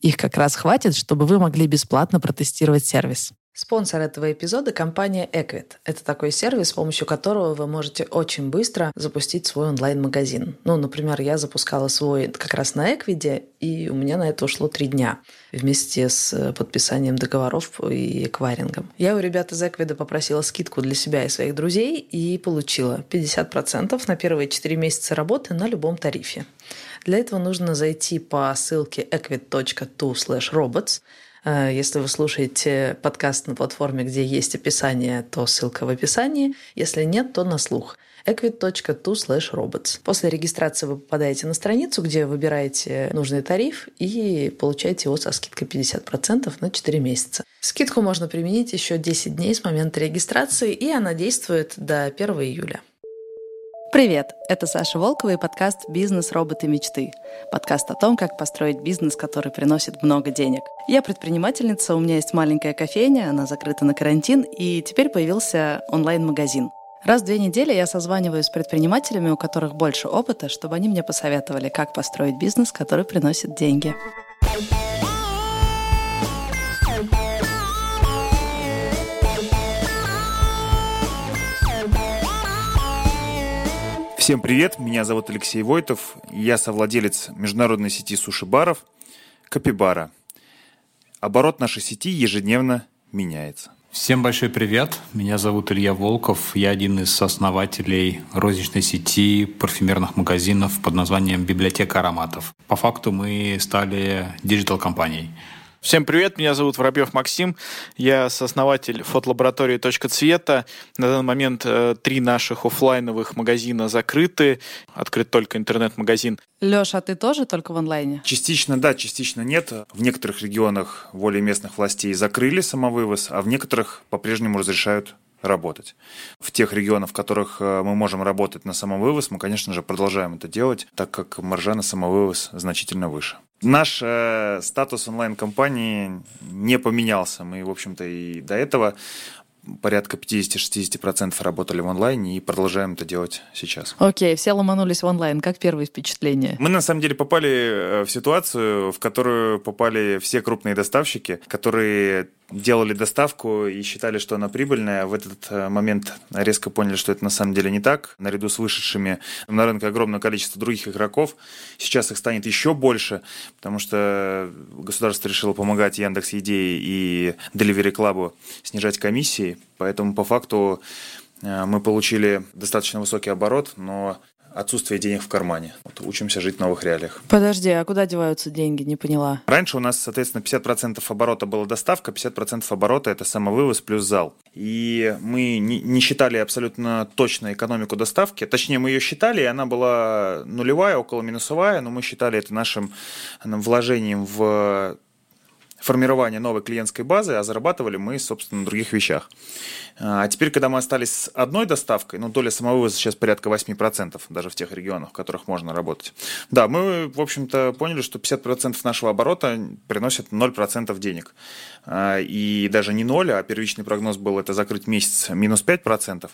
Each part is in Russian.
Их как раз хватит, чтобы вы могли бесплатно протестировать сервис. Спонсор этого эпизода – компания Equid. Это такой сервис, с помощью которого вы можете очень быстро запустить свой онлайн-магазин. Ну, например, я запускала свой как раз на Equid, и у меня на это ушло три дня вместе с подписанием договоров и эквайрингом. Я у ребят из Equid попросила скидку для себя и своих друзей и получила 50% на первые 4 месяца работы на любом тарифе. Для этого нужно зайти по ссылке equid.to robots Э, если вы слушаете подкаст на платформе, где есть описание, то ссылка в описании. Если нет, то на слух equid.to robots. После регистрации вы попадаете на страницу, где выбираете нужный тариф и получаете его со скидкой 50% на 4 месяца. Скидку можно применить еще 10 дней с момента регистрации, и она действует до 1 июля. Привет! Это Саша Волкова и подкаст «Бизнес. Роботы. Мечты». Подкаст о том, как построить бизнес, который приносит много денег. Я предпринимательница, у меня есть маленькая кофейня, она закрыта на карантин, и теперь появился онлайн-магазин. Раз в две недели я созваниваюсь с предпринимателями, у которых больше опыта, чтобы они мне посоветовали, как построить бизнес, который приносит деньги. Всем привет, меня зовут Алексей Войтов, я совладелец международной сети суши-баров Капибара. Оборот нашей сети ежедневно меняется. Всем большой привет, меня зовут Илья Волков, я один из основателей розничной сети парфюмерных магазинов под названием «Библиотека ароматов». По факту мы стали digital-компанией. Всем привет, меня зовут Воробьев Максим, я сооснователь фотолаборатории «Точка цвета». На данный момент э, три наших офлайновых магазина закрыты, открыт только интернет-магазин. Леша, а ты тоже только в онлайне? Частично да, частично нет. В некоторых регионах волей местных властей закрыли самовывоз, а в некоторых по-прежнему разрешают работать. В тех регионах, в которых э, мы можем работать на самовывоз, мы, конечно же, продолжаем это делать, так как маржа на самовывоз значительно выше. Наш э, статус онлайн-компании не поменялся. Мы, в общем-то, и до этого порядка 50-60% работали в онлайне и продолжаем это делать сейчас. Окей, okay, все ломанулись в онлайн. Как первые впечатления? Мы на самом деле попали э, в ситуацию, в которую попали все крупные доставщики, которые делали доставку и считали, что она прибыльная. В этот э, момент резко поняли, что это на самом деле не так. Наряду с вышедшими на рынок огромное количество других игроков. Сейчас их станет еще больше, потому что государство решило помогать Яндекс Еде и Delivery Club снижать комиссии. Поэтому по факту э, мы получили достаточно высокий оборот, но отсутствие денег в кармане. Вот учимся жить в новых реалиях. Подожди, а куда деваются деньги? Не поняла. Раньше у нас, соответственно, 50% оборота была доставка, 50% оборота – это самовывоз плюс зал. И мы не, не считали абсолютно точно экономику доставки. Точнее, мы ее считали, и она была нулевая, около минусовая, но мы считали это нашим вложением в формирование новой клиентской базы, а зарабатывали мы, собственно, на других вещах. А теперь, когда мы остались с одной доставкой, ну, доля самовывоза сейчас порядка 8%, даже в тех регионах, в которых можно работать. Да, мы, в общем-то, поняли, что 50% нашего оборота приносит 0% денег. А, и даже не 0, а первичный прогноз был это закрыть месяц минус 5%.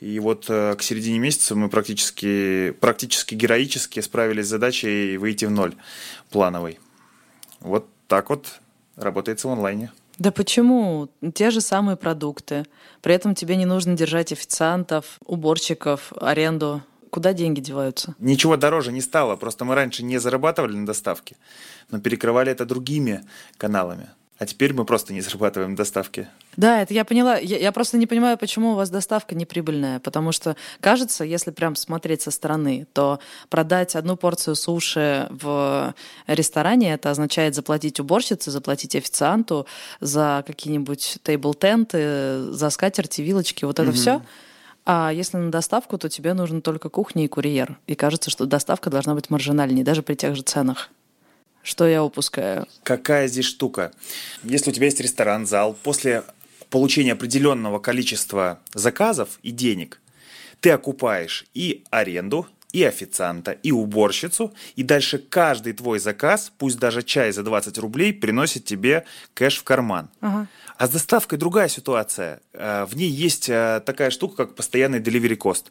И вот э, к середине месяца мы практически, практически героически справились с задачей выйти в ноль плановый. Вот так вот работается в онлайне. Да почему? Те же самые продукты. При этом тебе не нужно держать официантов, уборщиков, аренду. Куда деньги деваются? Ничего дороже не стало. Просто мы раньше не зарабатывали на доставке, но перекрывали это другими каналами. А теперь мы просто не зарабатываем доставки. Да, это я поняла. Я, я просто не понимаю, почему у вас доставка неприбыльная. Потому что, кажется, если прям смотреть со стороны, то продать одну порцию суши в ресторане, это означает заплатить уборщице, заплатить официанту за какие-нибудь тейбл-тенты, за скатерти, вилочки, вот это угу. все. А если на доставку, то тебе нужен только кухня и курьер. И кажется, что доставка должна быть маржинальней, даже при тех же ценах. Что я упускаю? Какая здесь штука? Если у тебя есть ресторан, зал, после получения определенного количества заказов и денег, ты окупаешь и аренду, и официанта, и уборщицу, и дальше каждый твой заказ, пусть даже чай за 20 рублей, приносит тебе кэш в карман. Ага. А с доставкой другая ситуация. Э, в ней есть э, такая штука, как постоянный delivery cost.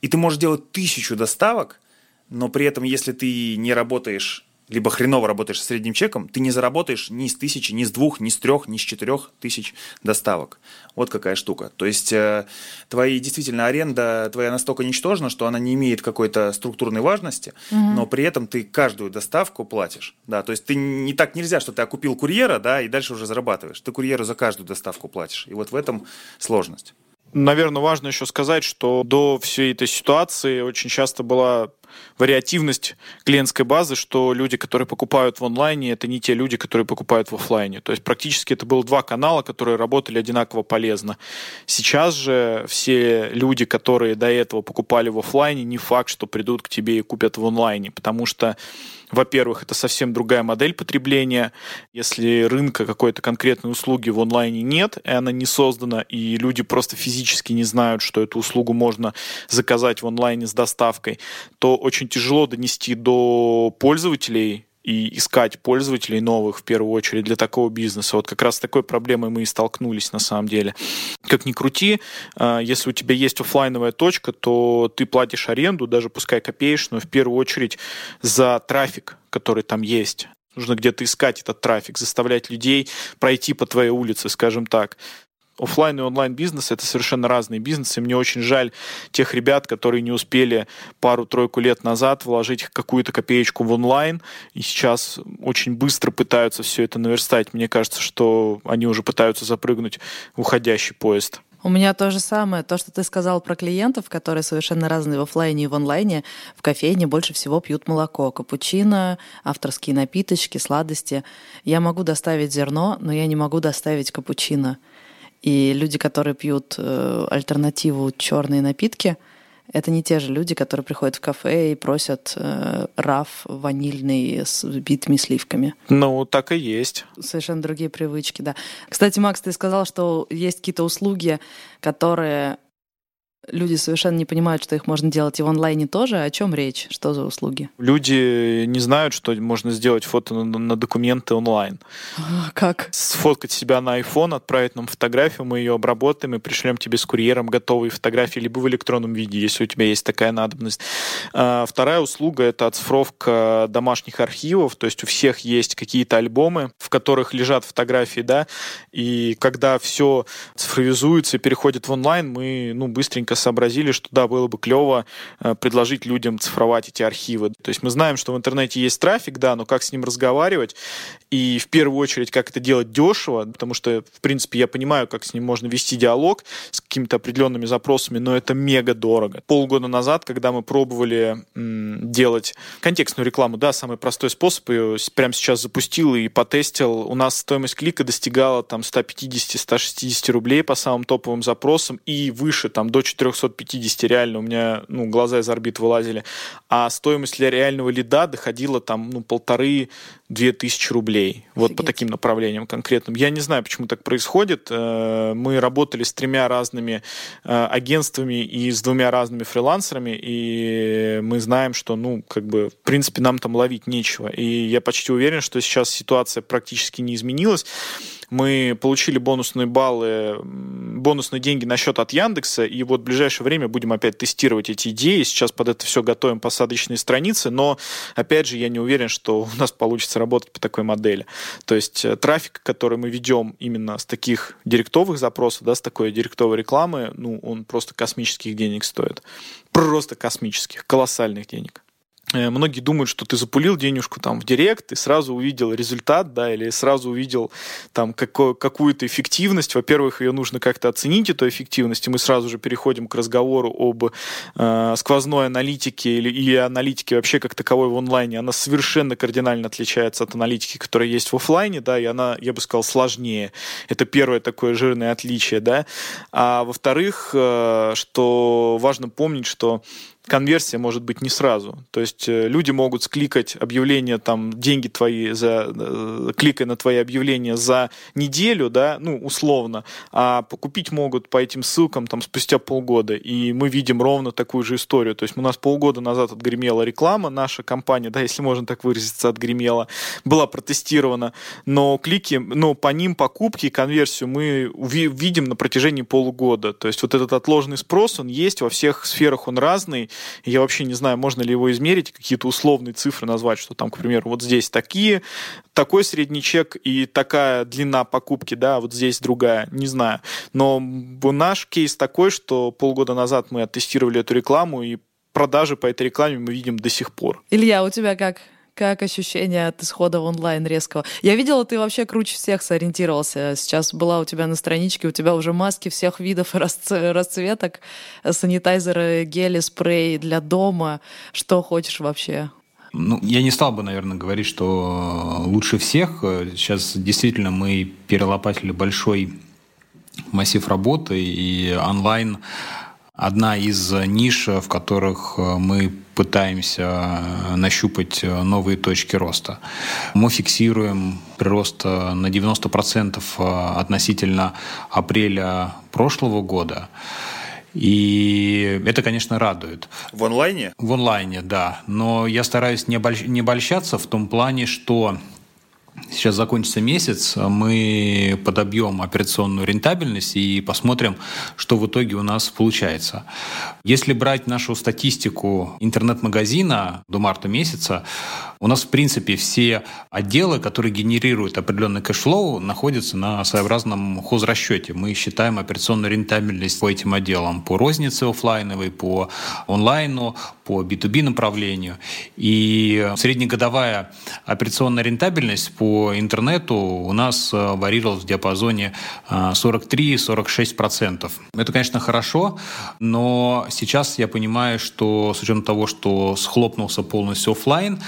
И ты можешь делать тысячу доставок, но при этом, если ты не работаешь либо хреново работаешь с средним чеком, ты не заработаешь ни с тысячи, ни с двух, ни с трех, ни с четырех тысяч доставок. Вот какая штука. То есть э, твои действительно аренда твоя настолько ничтожна, что она не имеет какой-то структурной важности, угу. но при этом ты каждую доставку платишь. Да, то есть ты не так нельзя, что ты окупил курьера, да, и дальше уже зарабатываешь. Ты курьеру за каждую доставку платишь. И вот в этом сложность. Наверное, важно еще сказать, что до всей этой ситуации очень часто была вариативность клиентской базы, что люди, которые покупают в онлайне, это не те люди, которые покупают в офлайне. То есть практически это было два канала, которые работали одинаково полезно. Сейчас же все люди, которые до этого покупали в офлайне, не факт, что придут к тебе и купят в онлайне, потому что во-первых, это совсем другая модель потребления. Если рынка какой-то конкретной услуги в онлайне нет, и она не создана, и люди просто физически не знают, что эту услугу можно заказать в онлайне с доставкой, то очень тяжело донести до пользователей и искать пользователей новых в первую очередь для такого бизнеса. Вот как раз с такой проблемой мы и столкнулись на самом деле. Как ни крути, а, если у тебя есть офлайновая точка, то ты платишь аренду, даже пускай копеечную, в первую очередь за трафик, который там есть. Нужно где-то искать этот трафик, заставлять людей пройти по твоей улице, скажем так офлайн и онлайн бизнес это совершенно разные бизнесы. Мне очень жаль тех ребят, которые не успели пару-тройку лет назад вложить какую-то копеечку в онлайн и сейчас очень быстро пытаются все это наверстать. Мне кажется, что они уже пытаются запрыгнуть в уходящий поезд. У меня то же самое. То, что ты сказал про клиентов, которые совершенно разные в офлайне и в онлайне, в кофейне больше всего пьют молоко, капучино, авторские напиточки, сладости. Я могу доставить зерно, но я не могу доставить капучино. И люди, которые пьют э, альтернативу черные напитки, это не те же люди, которые приходят в кафе и просят э, раф ванильный с битыми сливками. Ну, так и есть. Совершенно другие привычки, да. Кстати, Макс, ты сказал, что есть какие-то услуги, которые люди совершенно не понимают, что их можно делать и в онлайне тоже. О чем речь? Что за услуги? Люди не знают, что можно сделать фото на, на документы онлайн. А, как? Сфоткать себя на iPhone, отправить нам фотографию, мы ее обработаем и пришлем тебе с курьером готовые фотографии, либо в электронном виде, если у тебя есть такая надобность. А, вторая услуга — это оцифровка домашних архивов, то есть у всех есть какие-то альбомы, в которых лежат фотографии, да, и когда все цифровизуется и переходит в онлайн, мы ну, быстренько сообразили, что да, было бы клево э, предложить людям цифровать эти архивы. То есть мы знаем, что в интернете есть трафик, да, но как с ним разговаривать и в первую очередь, как это делать дешево, потому что, в принципе, я понимаю, как с ним можно вести диалог с какими-то определенными запросами, но это мега дорого. Полгода назад, когда мы пробовали м, делать контекстную рекламу, да, самый простой способ, ее прямо сейчас запустил и потестил, у нас стоимость клика достигала там 150-160 рублей по самым топовым запросам и выше, там до 4 350 реально у меня ну, глаза из орбит вылазили, а стоимость для реального лида доходила там ну, полторы-две тысячи рублей. Офигеть. Вот по таким направлениям конкретным. Я не знаю, почему так происходит. Э, мы работали с тремя разными э, агентствами и с двумя разными фрилансерами, и мы знаем, что, ну, как бы, в принципе, нам там ловить нечего. И я почти уверен, что сейчас ситуация практически не изменилась мы получили бонусные баллы, бонусные деньги на счет от Яндекса, и вот в ближайшее время будем опять тестировать эти идеи. Сейчас под это все готовим посадочные страницы, но, опять же, я не уверен, что у нас получится работать по такой модели. То есть э, трафик, который мы ведем именно с таких директовых запросов, да, с такой директовой рекламы, ну, он просто космических денег стоит. Просто космических, колоссальных денег. Э, многие думают, что ты запулил денежку там в директ и сразу увидел результат, да, или сразу увидел там какую- какую-то эффективность. Во-первых, ее нужно как-то оценить, эту эффективность, и мы сразу же переходим к разговору об э, сквозной аналитике или, или аналитике вообще как таковой в онлайне. Она совершенно кардинально отличается от аналитики, которая есть в офлайне, да, и она, я бы сказал, сложнее. Это первое такое жирное отличие, да. А во-вторых, э, что важно помнить, что конверсия может быть не сразу. То есть э, люди могут скликать объявления, там, деньги твои за, э, на твои объявления за неделю, да, ну, условно, а покупить могут по этим ссылкам там спустя полгода. И мы видим ровно такую же историю. То есть у нас полгода назад отгремела реклама, наша компания, да, если можно так выразиться, отгремела, была протестирована, но клики, но по ним покупки и конверсию мы видим на протяжении полугода. То есть вот этот отложенный спрос, он есть во всех сферах, он разный, я вообще не знаю, можно ли его измерить, какие-то условные цифры назвать, что там, к примеру, вот здесь такие, такой средний чек и такая длина покупки, да, вот здесь другая, не знаю. Но наш кейс такой, что полгода назад мы оттестировали эту рекламу, и продажи по этой рекламе мы видим до сих пор. Илья, у тебя как? Как ощущение от исхода онлайн резкого? Я видела, ты вообще круче всех сориентировался. Сейчас была у тебя на страничке, у тебя уже маски всех видов и расцветок, санитайзеры, гели, спрей для дома. Что хочешь вообще? Ну, я не стал бы, наверное, говорить, что лучше всех. Сейчас действительно мы перелопатили большой массив работы, и онлайн одна из ниш, в которых э, мы пытаемся э, нащупать э, новые точки роста. Мы фиксируем прирост на 90% относительно апреля прошлого года. И это, конечно, радует. В онлайне? В онлайне, да. Но я стараюсь не обольщаться в том плане, что Сейчас закончится месяц, мы подобьем операционную рентабельность и посмотрим, что в итоге у нас получается. Если брать нашу статистику интернет-магазина до марта месяца, у нас, в принципе, все отделы, которые генерируют определенный cash flow, находятся на своеобразном хозрасчете. Мы считаем операционную рентабельность по этим отделам, по рознице офлайновой, по онлайну, по B2B направлению. И среднегодовая операционная рентабельность по интернету у нас э, варьировалась в диапазоне 43-46%. Э, Это, конечно, хорошо, но сейчас я понимаю, что с учетом того, что схлопнулся полностью офлайн,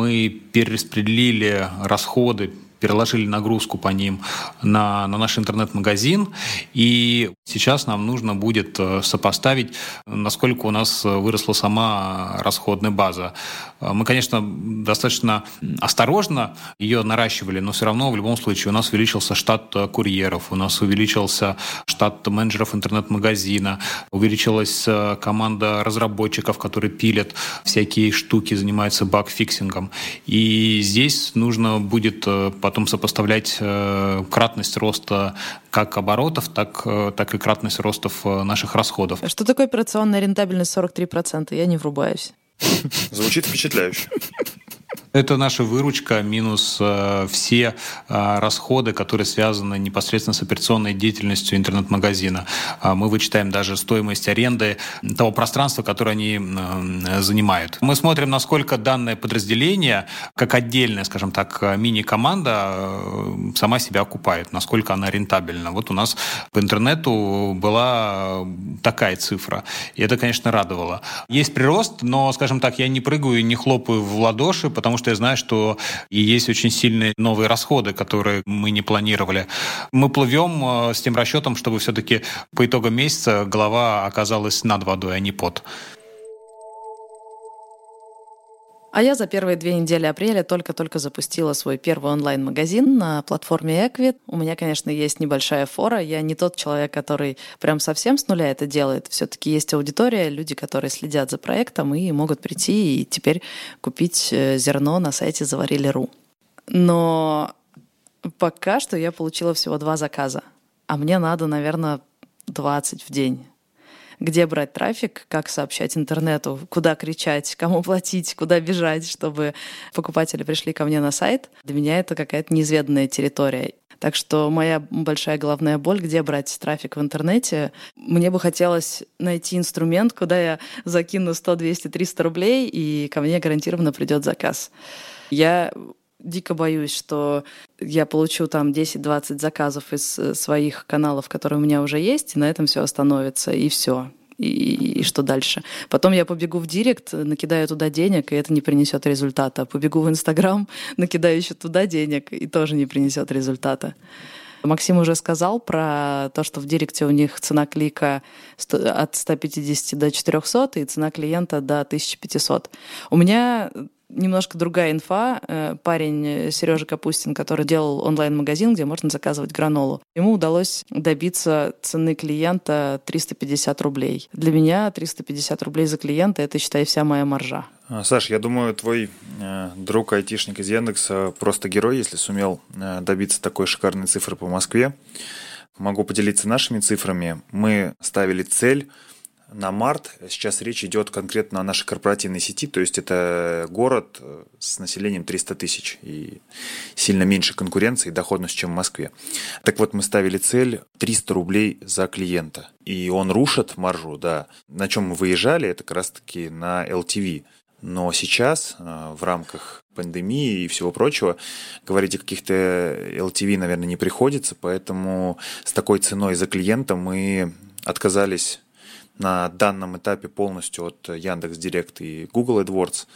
мы перераспределили расходы переложили нагрузку по ним на, на наш интернет-магазин. И сейчас нам нужно будет э, сопоставить, насколько у нас выросла сама расходная база. Э, мы, конечно, достаточно осторожно ее наращивали, но все равно в любом случае у нас увеличился штат э, курьеров, у нас увеличился штат менеджеров интернет-магазина, увеличилась команда разработчиков, которые пилят всякие штуки, занимаются баг-фиксингом. И здесь нужно будет потом сопоставлять э, кратность роста как оборотов, так, э, так и кратность ростов э, наших расходов. А что такое операционная рентабельность 43%? Я не врубаюсь. Звучит впечатляюще. Это наша выручка минус э, все э, расходы, которые связаны непосредственно с операционной деятельностью интернет-магазина. Э, мы вычитаем даже стоимость аренды того пространства, которое они э, занимают. Мы смотрим, насколько данное подразделение, как отдельная, скажем так, мини-команда, э, сама себя окупает, насколько она рентабельна. Вот у нас по интернету была такая цифра. И это, конечно, радовало. Есть прирост, но, скажем так, я не прыгаю и не хлопаю в ладоши, потому что я знаю, что и есть очень сильные новые расходы, которые мы не планировали. Мы плывем э, с тем расчетом, чтобы все-таки по итогам месяца голова оказалась над водой, а не под. А я за первые две недели апреля только-только запустила свой первый онлайн-магазин на платформе Equid. У меня, конечно, есть небольшая фора. Я не тот человек, который прям совсем с нуля это делает. Все-таки есть аудитория, люди, которые следят за проектом и могут прийти и теперь купить э, зерно на сайте заварили.ру. Но пока что я получила всего два заказа. А мне надо, наверное, 20 в день где брать трафик, как сообщать интернету, куда кричать, кому платить, куда бежать, чтобы покупатели пришли ко мне на сайт. Для меня это какая-то неизведанная территория. Так что моя большая головная боль, где брать трафик в интернете. Мне бы хотелось найти инструмент, куда я закину 100, 200, 300 рублей, и ко мне гарантированно придет заказ. Я дико боюсь, что я получу там 10-20 заказов из э, своих каналов, которые у меня уже есть, и на этом все остановится, и все. И, и что дальше? Потом я побегу в директ, накидаю туда денег, и это не принесет результата. Побегу в Инстаграм, накидаю еще туда денег, и тоже не принесет результата. Максим уже сказал про то, что в Директе у них цена клика от 150 до 400 и цена клиента до 1500. У меня немножко другая инфа. Э, парень э, Сережа Капустин, который делал онлайн-магазин, где можно заказывать гранолу, ему удалось добиться цены клиента 350 рублей. Для меня 350 рублей за клиента — это, считай, вся моя маржа. А, Саш, я думаю, твой э, друг айтишник из Яндекса просто герой, если сумел добиться такой шикарной цифры по Москве. Могу поделиться нашими цифрами. Мы ставили цель на март. Сейчас речь идет конкретно о нашей корпоративной сети, то есть это город э, с населением 300 тысяч и сильно меньше конкуренции и доходность, чем в Москве. Так вот, мы ставили цель 300 рублей за клиента. И он рушит маржу, да. На чем мы выезжали, это как раз-таки на LTV. Но сейчас э, в рамках пандемии и всего прочего говорить о каких-то LTV, наверное, не приходится, поэтому с такой ценой за клиента мы отказались на данном этапе полностью от Яндекс Директ и Google AdWords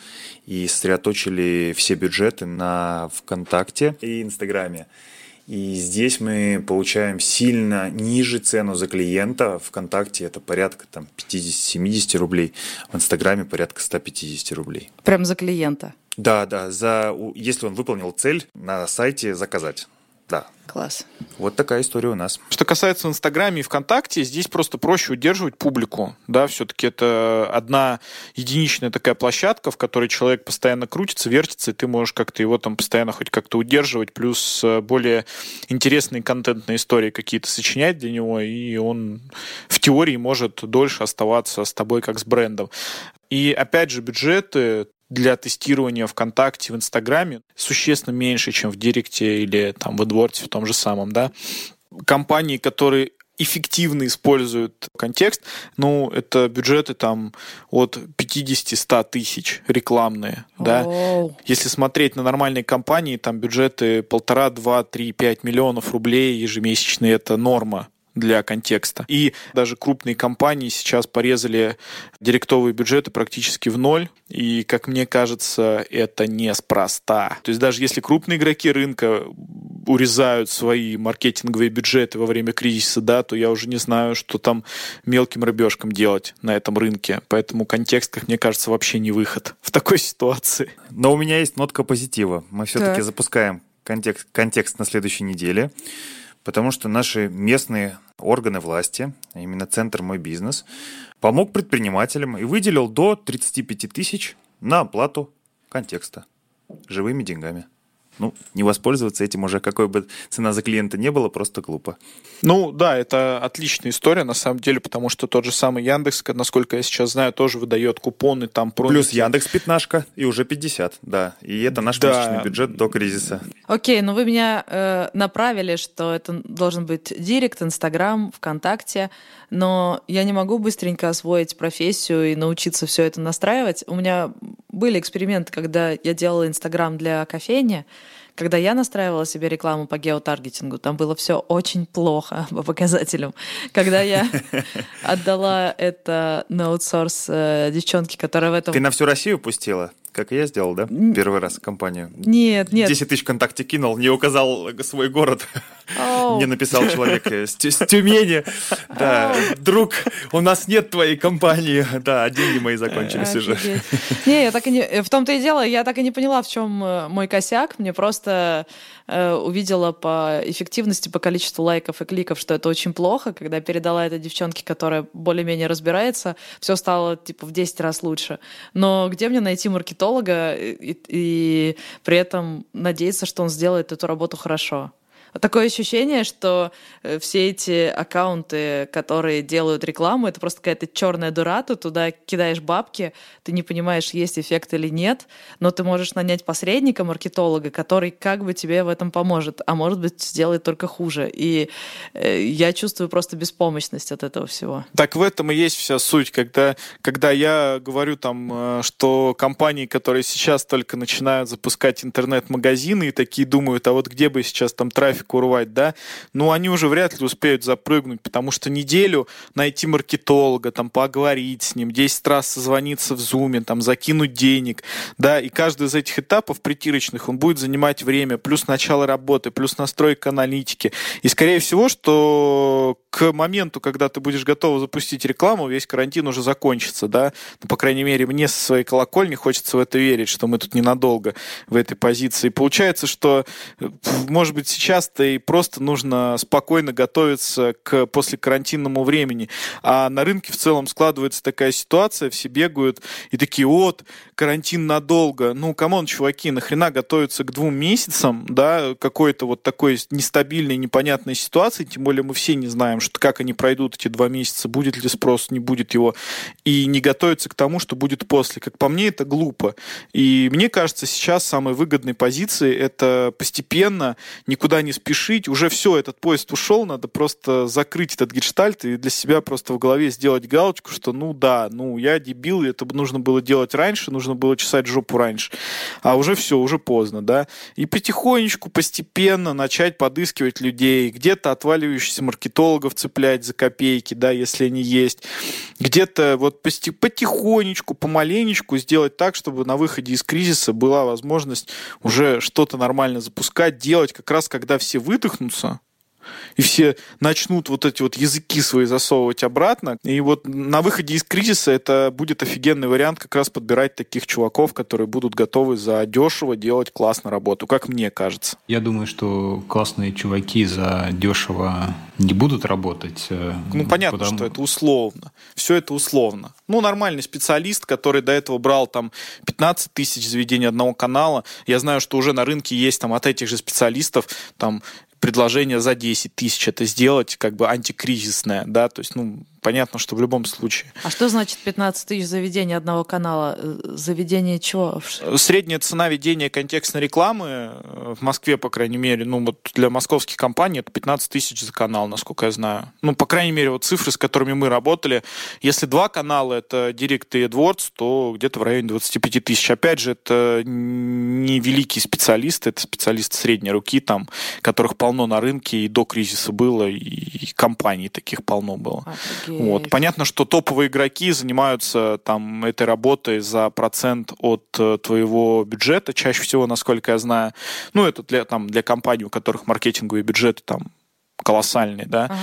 и сосредоточили все бюджеты на ВКонтакте и Инстаграме. И здесь мы получаем сильно ниже цену за клиента. ВКонтакте это порядка там 50-70 рублей, в Инстаграме порядка 150 рублей. Прям за клиента? Да, да, за, если он выполнил цель на сайте заказать. Да. Класс. Вот такая история у нас. Что касается Инстаграме и ВКонтакте, здесь просто проще удерживать публику. Да, все-таки это одна единичная такая площадка, в которой человек постоянно крутится, вертится, и ты можешь как-то его там постоянно хоть как-то удерживать, плюс э, более интересные контентные истории какие-то сочинять для него, и он в теории может дольше оставаться с тобой как с брендом. И опять же, бюджеты для тестирования ВКонтакте, в Инстаграме существенно меньше, чем в Директе или там в AdWords в том же самом, да. Компании, которые эффективно используют контекст, ну, это бюджеты там от 50-100 тысяч рекламные, oh. да. Если смотреть на нормальные компании, там бюджеты полтора, два, три, пять миллионов рублей ежемесячные, это норма для контекста. И даже крупные компании сейчас порезали директовые бюджеты практически в ноль. И, как мне кажется, это неспроста. То есть даже если крупные игроки рынка урезают свои маркетинговые бюджеты во время кризиса, да, то я уже не знаю, что там мелким рыбешкам делать на этом рынке. Поэтому контекст, как мне кажется, вообще не выход в такой ситуации. Но у меня есть нотка позитива. Мы все-таки запускаем контекст, контекст на следующей неделе потому что наши местные органы власти, именно Центр «Мой бизнес», помог предпринимателям и выделил до 35 тысяч на оплату контекста живыми деньгами ну, не воспользоваться этим уже, какой бы цена за клиента не была, просто глупо. Ну, да, это отличная история, на самом деле, потому что тот же самый Яндекс, насколько я сейчас знаю, тоже выдает купоны там. Промики. Плюс Яндекс пятнашка и уже 50, да. И это наш да. месячный бюджет до кризиса. Окей, но вы меня э, направили, что это должен быть Директ, Инстаграм, ВКонтакте, но я не могу быстренько освоить профессию и научиться все это настраивать. У меня были эксперименты, когда я делала Инстаграм для кофейни, когда я настраивала себе рекламу по геотаргетингу, там было все очень плохо по показателям. Когда я отдала это на аутсорс э, девчонке, которая в этом... Ты на всю Россию пустила? Как я сделал, да? Первый раз компанию. Нет, нет. 10 тысяч ВКонтакте кинул, не указал свой город. Oh. Мне написал человек с, с Тюмени. Да, друг, у нас нет твоей компании. Да, деньги мои закончились уже. Не, я так и не... В том-то и дело, я так и не поняла, в чем э, мой косяк. Мне просто э, увидела по эффективности, по количеству лайков и кликов, что это очень плохо. Когда передала это девчонке, которая более-менее разбирается, все стало типа в 10 раз лучше. Но где мне найти маркетолога и, и при этом надеяться, что он сделает эту работу хорошо. Такое ощущение, что э, все эти аккаунты, которые делают рекламу, это просто какая-то черная дыра, ты туда кидаешь бабки, ты не понимаешь, есть эффект или нет, но ты можешь нанять посредника, маркетолога, который как бы тебе в этом поможет, а может быть сделает только хуже. И э, я чувствую просто беспомощность от этого всего. Так в этом и есть вся суть, когда, когда я говорю там, э, что компании, которые сейчас только начинают запускать интернет-магазины и такие думают, а вот где бы сейчас там трафик урвать, да, ну они уже вряд ли успеют запрыгнуть, потому что неделю найти маркетолога, там поговорить с ним, 10 раз созвониться в зуме, там закинуть денег, да, и каждый из этих этапов притирочных, он будет занимать время, плюс начало работы, плюс настройка аналитики. И скорее всего, что к моменту, когда ты будешь готов запустить рекламу, весь карантин уже закончится, да, ну, по крайней мере, мне со своей колокольни хочется в это верить, что мы тут ненадолго в этой позиции. Получается, что, может быть, сейчас-то и просто нужно спокойно готовиться к после карантинному времени, а на рынке в целом складывается такая ситуация, все бегают и такие, вот, карантин надолго. Ну, come on, чуваки, нахрена готовиться к двум месяцам, да, какой-то вот такой нестабильной, непонятной ситуации, тем более мы все не знаем, что, как они пройдут эти два месяца, будет ли спрос, не будет его, и не готовиться к тому, что будет после. Как по мне, это глупо. И мне кажется, сейчас самой выгодной позиции это постепенно, никуда не спешить, уже все, этот поезд ушел, надо просто закрыть этот гештальт и для себя просто в голове сделать галочку, что ну да, ну я дебил, это нужно было делать раньше, нужно было чесать жопу раньше. А уже все, уже поздно, да. И потихонечку, постепенно начать подыскивать людей, где-то отваливающихся маркетологов цеплять за копейки, да, если они есть. Где-то вот потихонечку, помаленечку сделать так, чтобы на выходе из кризиса была возможность уже что-то нормально запускать, делать как раз, когда все выдохнутся, и все начнут вот эти вот языки свои засовывать обратно. И вот на выходе из кризиса это будет офигенный вариант как раз подбирать таких чуваков, которые будут готовы за дешево делать классно работу, как мне кажется. Я думаю, что классные чуваки за дешево не будут работать. Э, ну, понятно, потому... что это условно. Все это условно. Ну, нормальный специалист, который до этого брал там 15 тысяч заведений одного канала. Я знаю, что уже на рынке есть там от этих же специалистов там предложение за 10 тысяч это сделать, как бы антикризисное, да, то есть, ну, понятно, что в любом случае. А что значит 15 тысяч заведений одного канала? Э, заведение чего? Средняя цена ведения контекстной рекламы э, в Москве, по крайней мере, ну вот для московских компаний это 15 тысяч за канал, насколько я знаю. Ну, по крайней мере, вот цифры, с которыми мы работали. Если два канала, это Direct и AdWords, то где-то в районе 25 тысяч. Опять же, это не великие специалисты, это специалисты средней руки, там, которых полно на рынке и до кризиса было, и компаний таких полно было. Офигеть. Вот. Понятно, что топовые игроки занимаются там этой работой за процент от э, твоего бюджета, чаще всего, насколько я знаю. Ну, это для, там, для компаний, у которых маркетинговые бюджеты там колоссальные, да. Ага.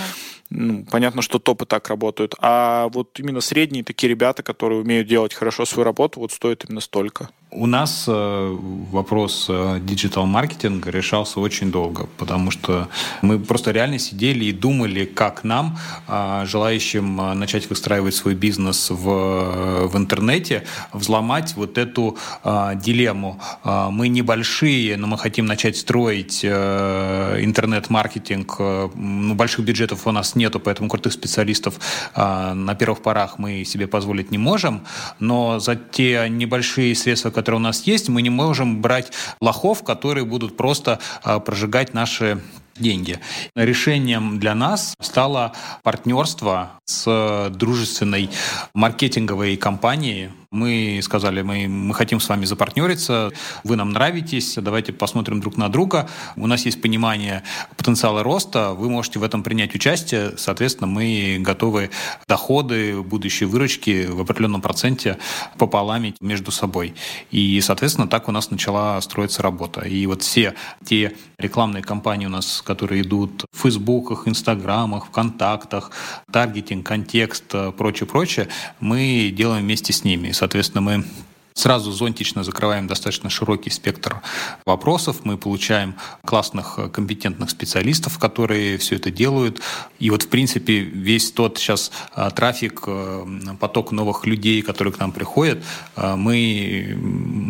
Ну, понятно, что топы так работают. А вот именно средние такие ребята, которые умеют делать хорошо свою работу, вот стоят именно столько. У нас э, вопрос э, диджитал-маркетинга решался очень долго, потому что мы просто реально сидели и думали, как нам, э, желающим начать выстраивать свой бизнес в, в интернете, взломать вот эту дилемму. Мы небольшие, но мы хотим начать строить интернет-маркетинг. Ну, больших бюджетов у нас нету, поэтому крутых специалистов на первых порах мы себе позволить не можем, но за те небольшие средства, которые у нас есть, мы не можем брать лохов, которые будут просто а, прожигать наши деньги. Решением для нас стало партнерство с дружественной маркетинговой компанией, мы сказали, мы, мы хотим с вами запартнериться, вы нам нравитесь, давайте посмотрим друг на друга. У нас есть понимание потенциала роста, вы можете в этом принять участие, соответственно, мы готовы доходы, будущие выручки в определенном проценте пополамить между собой. И, соответственно, так у нас начала строиться работа. И вот все те рекламные кампании у нас, которые идут в Фейсбуках, Инстаграмах, ВКонтактах, таргетинг, контекст, прочее-прочее, мы делаем вместе с ними. Соответственно, мы Сразу зонтично закрываем достаточно широкий спектр вопросов. Мы получаем классных, компетентных специалистов, которые все это делают. И вот, в принципе, весь тот сейчас а, трафик, э, поток новых людей, которые к нам приходят, мы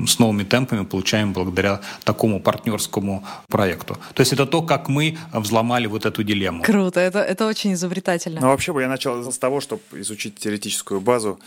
с новыми темпами получаем благодаря такому партнерскому проекту. То есть это то, как мы взломали вот эту дилемму. Круто, это, это очень изобретательно. Ну, вообще бы я начал с того, чтобы изучить теоретическую базу,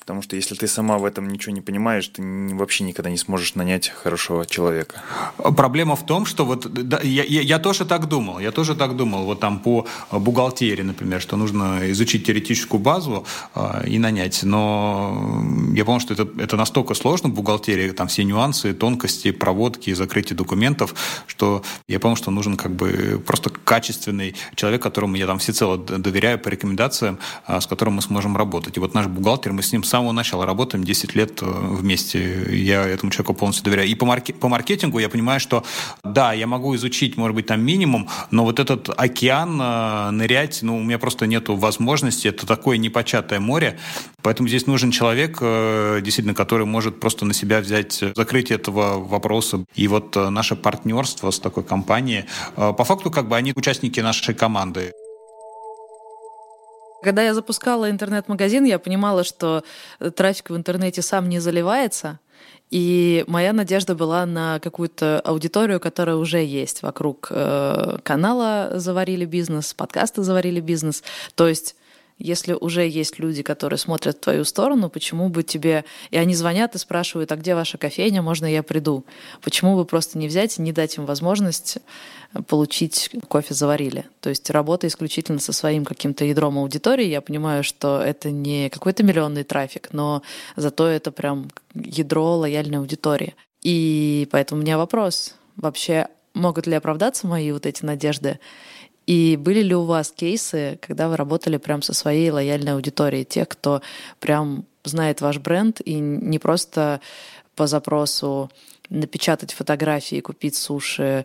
потому что если ты сама в этом ничего не понимаешь, ты вообще никогда не сможешь нанять хорошего человека. Проблема в том, что вот да, я, я, я тоже так думал, я тоже так думал, вот там по бухгалтерии, например, что нужно изучить теоретическую базу э, и нанять, но я понял, что это, это настолько сложно в бухгалтерии, там все нюансы, тонкости, проводки, закрытие документов, что я понял, что нужен как бы просто качественный человек, которому я там всецело доверяю по рекомендациям, э, с которым мы сможем работать. И вот наш бухгалтер, мы с ним самого начала работаем 10 лет э, вместе. Я этому человеку полностью доверяю. И по, марке, по маркетингу я понимаю, что да, я могу изучить, может быть, там минимум, но вот этот океан э, нырять, ну, у меня просто нету возможности. Это такое непочатое море. Поэтому здесь нужен человек, э, действительно, который может просто на себя взять закрытие этого вопроса. И вот наше партнерство с такой компанией, по факту, как бы они участники нашей команды. Когда я запускала интернет-магазин, я понимала, что трафик в интернете сам не заливается, и моя надежда была на какую-то аудиторию, которая уже есть вокруг э, канала «Заварили бизнес», подкаста «Заварили бизнес». То есть если уже есть люди, которые смотрят в твою сторону, почему бы тебе... И они звонят и спрашивают, а где ваша кофейня, можно я приду? Почему бы просто не взять и не дать им возможность получить кофе заварили? То есть работа исключительно со своим каким-то ядром аудитории. Я понимаю, что это не какой-то миллионный трафик, но зато это прям ядро лояльной аудитории. И поэтому у меня вопрос. Вообще, могут ли оправдаться мои вот эти надежды? И были ли у вас кейсы, когда вы работали прям со своей лояльной аудиторией, тех, кто прям знает ваш бренд и не просто по запросу напечатать фотографии, купить суши,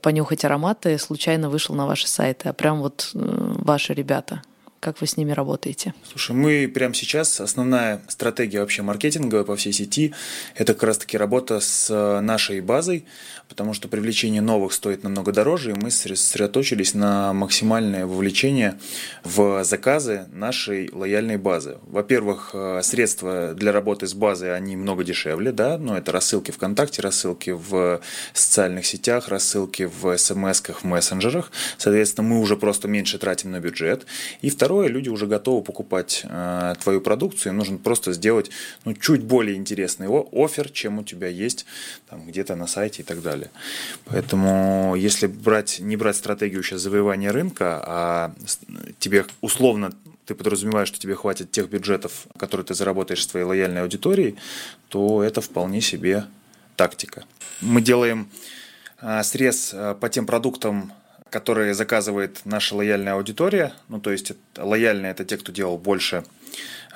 понюхать ароматы, случайно вышел на ваши сайты, а прям вот э, ваши ребята? Как вы с ними работаете? Слушай, мы прямо сейчас, основная стратегия вообще маркетинговая по всей сети, это как раз-таки работа с э, нашей базой, потому что привлечение новых стоит намного дороже, и мы сосредоточились на максимальное вовлечение в заказы нашей лояльной базы. Во-первых, э, средства для работы с базой, они много дешевле, да, но это рассылки ВКонтакте, рассылки в социальных сетях, рассылки в смс-ках, в мессенджерах. Соответственно, мы уже просто меньше тратим на бюджет. И второе, Второе, люди уже готовы покупать э, твою продукцию, им нужно просто сделать ну, чуть более интересный офер, чем у тебя есть там, где-то на сайте и так далее. Поэтому если брать, не брать стратегию сейчас завоевания рынка, а тебе условно ты подразумеваешь, что тебе хватит тех бюджетов, которые ты заработаешь с твоей лояльной аудиторией, то это вполне себе тактика. Мы делаем э, срез э, по тем продуктам, которые заказывает наша лояльная аудитория. Ну, то есть лояльные это те, кто делал больше,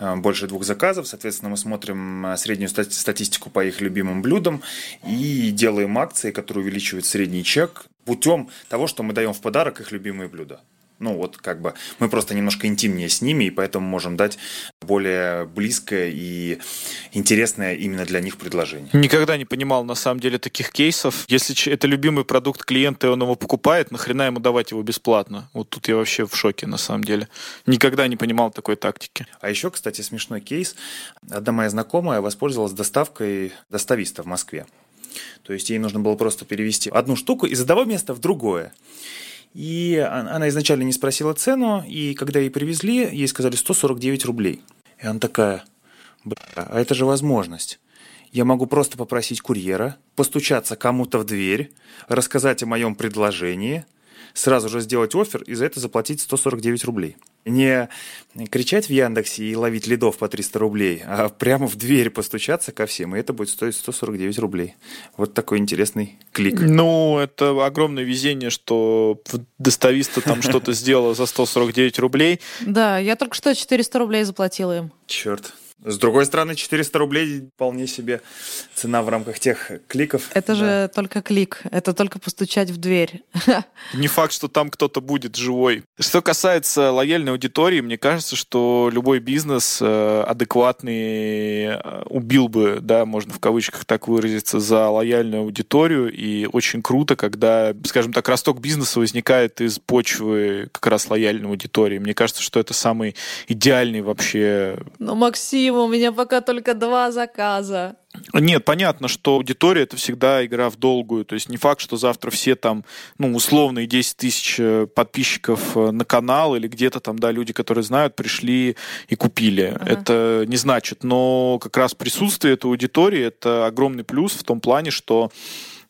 э, больше двух заказов. Соответственно, мы смотрим э, среднюю статистику по их любимым блюдам и делаем акции, которые увеличивают средний чек путем того, что мы даем в подарок их любимые блюда. Ну вот как бы мы просто немножко интимнее с ними, и поэтому можем дать более близкое и интересное именно для них предложение. Никогда не понимал на самом деле таких кейсов. Если это любимый продукт клиента, и он его покупает, нахрена ему давать его бесплатно? Вот тут я вообще в шоке на самом деле. Никогда не понимал такой тактики. А еще, кстати, смешной кейс. Одна моя знакомая воспользовалась доставкой достависта в Москве. То есть ей нужно было просто перевести одну штуку из одного места в другое. И она изначально не спросила цену, и когда ей привезли, ей сказали 149 рублей. И она такая, бля, а это же возможность. Я могу просто попросить курьера, постучаться кому-то в дверь, рассказать о моем предложении, сразу же сделать офер и за это заплатить 149 рублей. Не кричать в Яндексе и ловить лидов по 300 рублей, а прямо в дверь постучаться ко всем, и это будет стоить 149 рублей. Вот такой интересный клик. Ну, это огромное везение, что достависта там что-то сделала за 149 рублей. Да, я только что 400 рублей заплатила им. Черт. С другой стороны, 400 рублей вполне себе цена в рамках тех кликов. Это да. же только клик, это только постучать в дверь. Не факт, что там кто-то будет живой. Что касается лояльной аудитории, мне кажется, что любой бизнес э, адекватный э, убил бы, да, можно в кавычках так выразиться, за лояльную аудиторию. И очень круто, когда, скажем так, росток бизнеса возникает из почвы как раз лояльной аудитории. Мне кажется, что это самый идеальный вообще... Ну, Максим, у меня пока только два заказа. Нет, понятно, что аудитория это всегда игра в долгую. То есть не факт, что завтра все там, ну, условные 10 тысяч э, подписчиков э, на канал или где-то там, да, люди, которые знают, пришли и купили. Ага. Это не значит. Но как раз присутствие этой аудитории это огромный плюс в том плане, что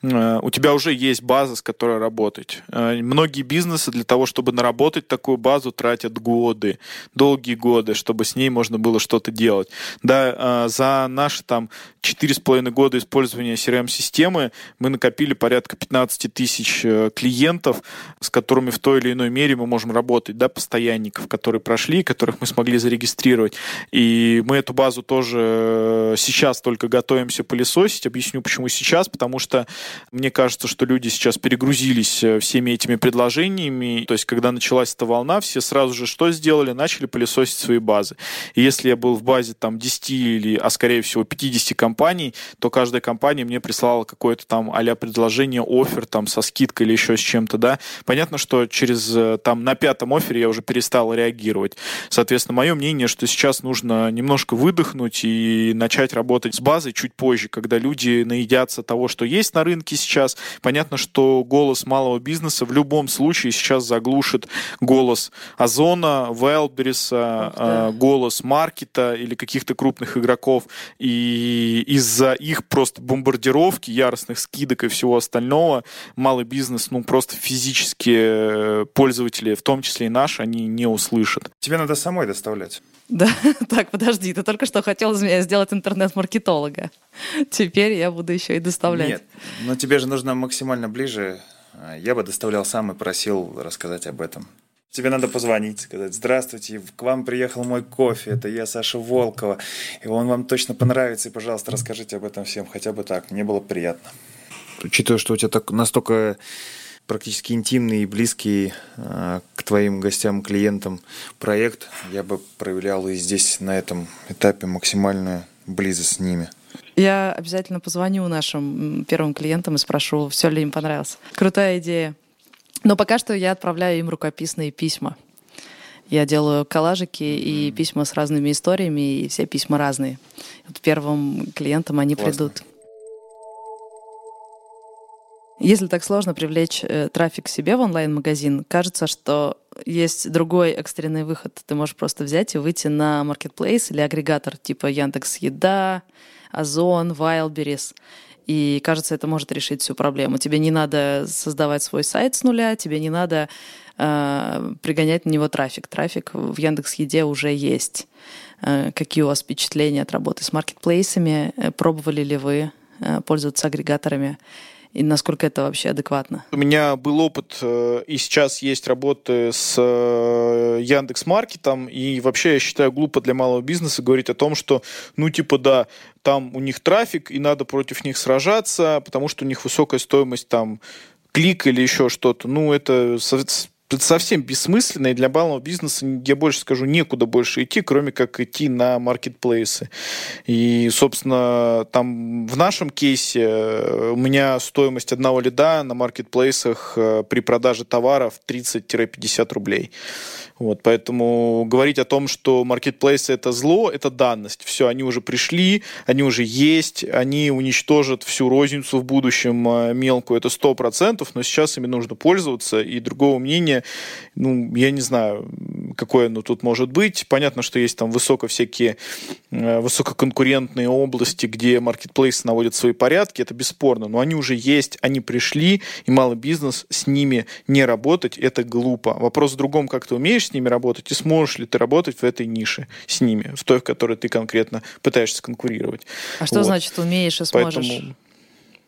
у тебя уже есть база, с которой работать. Э, многие бизнесы для того, чтобы наработать такую базу, тратят годы, долгие годы, чтобы с ней можно было что-то делать. Да, э, за наши там четыре с половиной года использования CRM-системы мы накопили порядка 15 тысяч клиентов, с которыми в той или иной мере мы можем работать, да, постоянников, которые прошли, которых мы смогли зарегистрировать. И мы эту базу тоже сейчас только готовимся пылесосить. Объясню, почему сейчас, потому что мне кажется, что люди сейчас перегрузились э, всеми этими предложениями. То есть, когда началась эта волна, все сразу же что сделали? Начали пылесосить свои базы. И если я был в базе там 10 или, а скорее всего 50 компаний, то каждая компания мне прислала какое-то там а предложение, офер там со скидкой или еще с чем-то, да. Понятно, что через э, там на пятом офере я уже перестал реагировать. Соответственно, мое мнение, что сейчас нужно немножко выдохнуть и начать работать с базой чуть позже, когда люди наедятся того, что есть на рынке, рынке сейчас. Понятно, что голос малого бизнеса в любом случае сейчас заглушит голос Озона, Wildberries, да. голос маркета или каких-то крупных игроков. И из-за их просто бомбардировки, яростных скидок и всего остального, малый бизнес, ну, просто физически э, пользователи, в том числе и наши, они не услышат. Тебе надо самой доставлять. Да, так, подожди, ты только что хотел из меня сделать интернет-маркетолога. Теперь я буду еще и доставлять. Нет, но тебе же нужно максимально ближе. Я бы доставлял сам и просил рассказать об этом. Тебе надо позвонить, сказать, здравствуйте, к вам приехал мой кофе, это я, Саша Волкова, и он вам точно понравится, и, пожалуйста, расскажите об этом всем, хотя бы так, мне было приятно. Учитывая, что у тебя так настолько практически интимный и близкий э, к твоим гостям, клиентам проект, я бы проявлял и здесь, на этом этапе, максимальную близость с ними. Я обязательно позвоню нашим первым клиентам и спрошу, все ли им понравилось. Крутая идея. Но пока что я отправляю им рукописные письма. Я делаю коллажики и письма с разными историями, и все письма разные. Вот первым клиентам они Классно. придут. Если так сложно привлечь э, трафик себе в онлайн-магазин, кажется, что есть другой экстренный выход. Ты можешь просто взять и выйти на marketplace или агрегатор типа Яндекс Еда, Озон, Wildberries. И кажется, это может решить всю проблему. Тебе не надо создавать свой сайт с нуля, тебе не надо э, пригонять на него трафик. Трафик в Яндекс Еде уже есть. Э, какие у вас впечатления от работы с маркетплейсами? Э, пробовали ли вы э, пользоваться агрегаторами? И насколько это вообще адекватно? У меня был опыт, э, и сейчас есть работы с э, Яндекс Маркетом, и вообще я считаю глупо для малого бизнеса говорить о том, что, ну, типа, да, там у них трафик, и надо против них сражаться, потому что у них высокая стоимость там клик или еще что-то. Ну, это совсем бессмысленно, и для баллного бизнеса, я больше скажу, некуда больше идти, кроме как идти на маркетплейсы. И, собственно, там в нашем кейсе э, у меня стоимость одного лида на маркетплейсах э, при продаже товаров 30-50 рублей. Вот, поэтому говорить о том, что маркетплейсы это зло, это данность. Все, они уже пришли, они уже есть, они уничтожат всю розницу в будущем э, мелкую, это сто процентов, но сейчас ими нужно пользоваться, и другого мнения, ну, я не знаю, какое оно тут может быть. Понятно, что есть там высоко всякие э, высококонкурентные области, где маркетплейсы наводят свои порядки, это бесспорно, но они уже есть, они пришли, и малый бизнес с ними не работать, это глупо. Вопрос в другом, как ты умеешь с ними работать, и сможешь ли ты работать в этой нише с ними, в той, в которой ты конкретно пытаешься конкурировать. А что вот. значит умеешь и сможешь? Поэтому